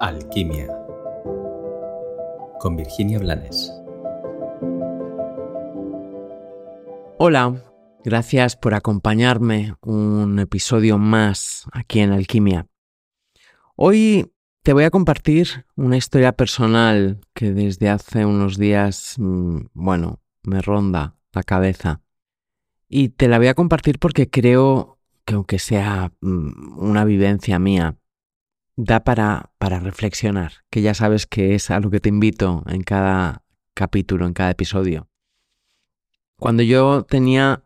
Alquimia con Virginia Blanes. Hola, gracias por acompañarme un episodio más aquí en Alquimia. Hoy te voy a compartir una historia personal que desde hace unos días, mm, bueno, me ronda la cabeza. Y te la voy a compartir porque creo que aunque sea mm, una vivencia mía, da para, para reflexionar, que ya sabes que es a lo que te invito en cada capítulo, en cada episodio. Cuando yo tenía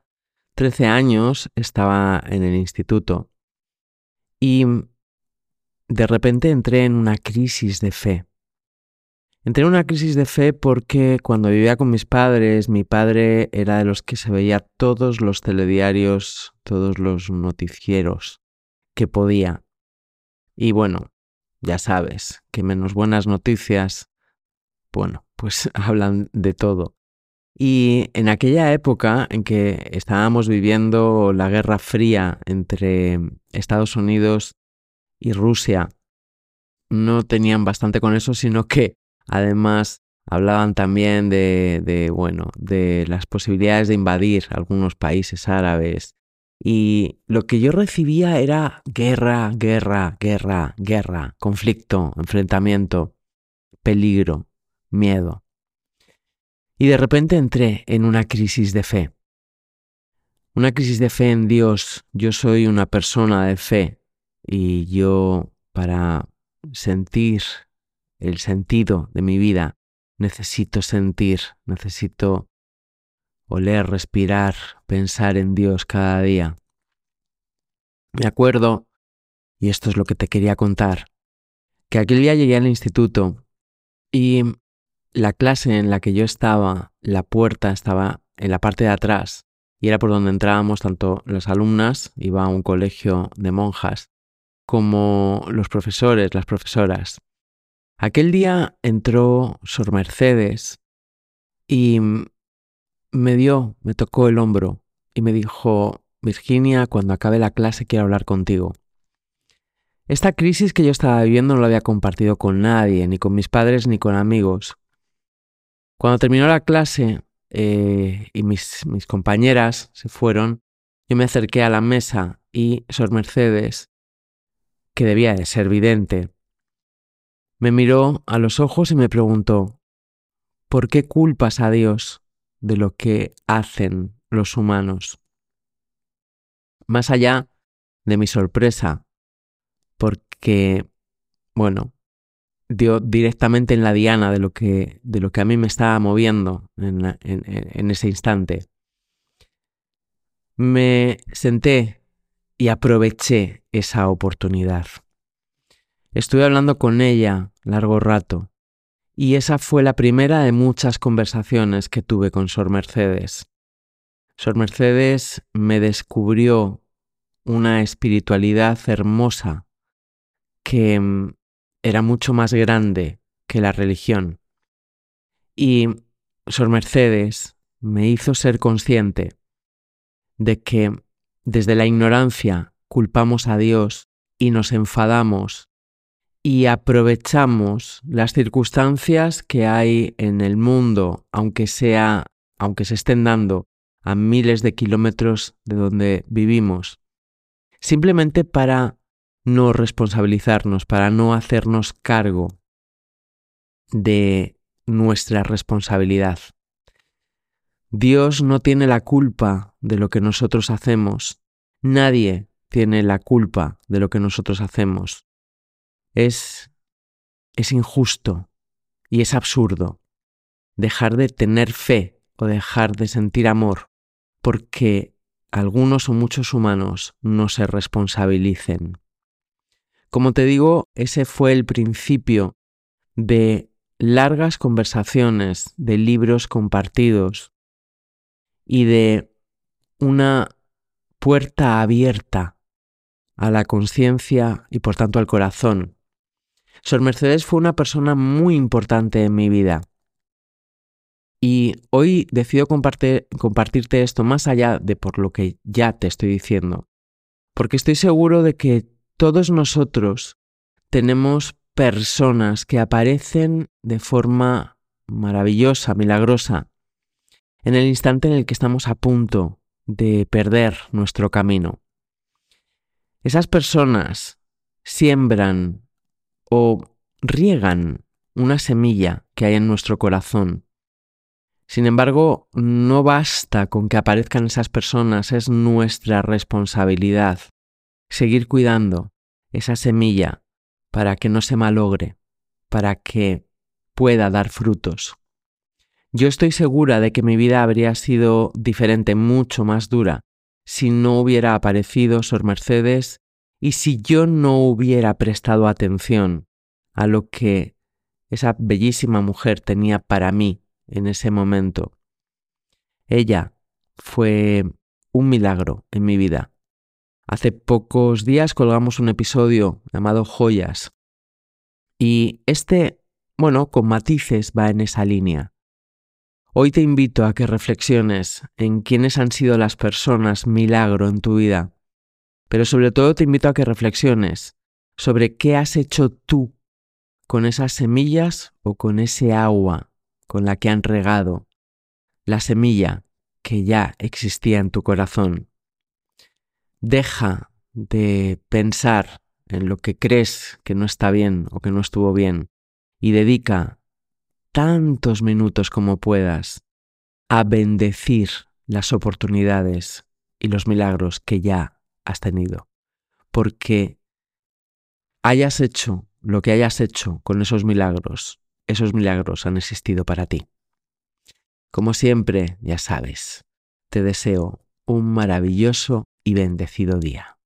13 años, estaba en el instituto y de repente entré en una crisis de fe. Entré en una crisis de fe porque cuando vivía con mis padres, mi padre era de los que se veía todos los telediarios, todos los noticieros que podía. Y bueno, ya sabes que menos buenas noticias, bueno, pues hablan de todo. Y en aquella época en que estábamos viviendo la Guerra Fría entre Estados Unidos y Rusia, no tenían bastante con eso, sino que además hablaban también de, de bueno, de las posibilidades de invadir algunos países árabes y lo que yo recibía era guerra, guerra, guerra, guerra, conflicto, enfrentamiento, peligro, miedo. Y de repente entré en una crisis de fe. Una crisis de fe en Dios. Yo soy una persona de fe y yo para sentir el sentido de mi vida necesito sentir, necesito oler, respirar, pensar en Dios cada día. Me acuerdo, y esto es lo que te quería contar, que aquel día llegué al instituto y la clase en la que yo estaba, la puerta estaba en la parte de atrás y era por donde entrábamos tanto las alumnas, iba a un colegio de monjas, como los profesores, las profesoras. Aquel día entró Sor Mercedes y me dio, me tocó el hombro y me dijo, Virginia, cuando acabe la clase quiero hablar contigo. Esta crisis que yo estaba viviendo no la había compartido con nadie, ni con mis padres ni con amigos. Cuando terminó la clase eh, y mis, mis compañeras se fueron, yo me acerqué a la mesa y Sor Mercedes, que debía de ser vidente, me miró a los ojos y me preguntó, ¿por qué culpas a Dios de lo que hacen los humanos. Más allá de mi sorpresa, porque, bueno, dio directamente en la diana de lo que, de lo que a mí me estaba moviendo en, en ese instante. Me senté y aproveché esa oportunidad. Estuve hablando con ella largo rato y esa fue la primera de muchas conversaciones que tuve con Sor Mercedes. Sor Mercedes me descubrió una espiritualidad hermosa que mm, era mucho más grande que la religión. Y Sor Mercedes me hizo ser consciente de que desde la ignorancia culpamos a Dios y nos enfadamos y aprovechamos las circunstancias que hay en el mundo, aunque sea, aunque se estén dando a miles de kilómetros de donde vivimos, simplemente para no responsabilizarnos, para no hacernos cargo de nuestra responsabilidad. Dios no tiene la culpa de lo que nosotros hacemos. Nadie tiene la culpa de lo que nosotros hacemos es, es injusto y es absurdo dejar de tener fe o dejar de sentir amor porque algunos o muchos humanos no se responsabilicen. Como te digo, ese fue el principio de largas conversaciones, de libros compartidos y de una puerta abierta a la conciencia y por tanto al corazón Sor Mercedes fue una persona muy importante en mi vida. Y hoy decido compartirte esto más allá de por lo que ya te estoy diciendo, porque estoy seguro de que todos nosotros tenemos personas que aparecen de forma maravillosa, milagrosa, en el instante en el que estamos a punto de perder nuestro camino. Esas personas siembran o riegan una semilla que hay en nuestro corazón. Sin embargo, no basta con que aparezcan esas personas, es nuestra responsabilidad seguir cuidando esa semilla para que no se malogre, para que pueda dar frutos. Yo estoy segura de que mi vida habría sido diferente, mucho más dura, si no hubiera aparecido Sor Mercedes y si yo no hubiera prestado atención a lo que esa bellísima mujer tenía para mí en ese momento. Ella fue un milagro en mi vida. Hace pocos días colgamos un episodio llamado Joyas. Y este, bueno, con matices va en esa línea. Hoy te invito a que reflexiones en quiénes han sido las personas milagro en tu vida. Pero sobre todo te invito a que reflexiones sobre qué has hecho tú con esas semillas o con ese agua con la que han regado la semilla que ya existía en tu corazón. Deja de pensar en lo que crees que no está bien o que no estuvo bien y dedica tantos minutos como puedas a bendecir las oportunidades y los milagros que ya has tenido. Porque hayas hecho lo que hayas hecho con esos milagros, esos milagros han existido para ti. Como siempre, ya sabes, te deseo un maravilloso y bendecido día.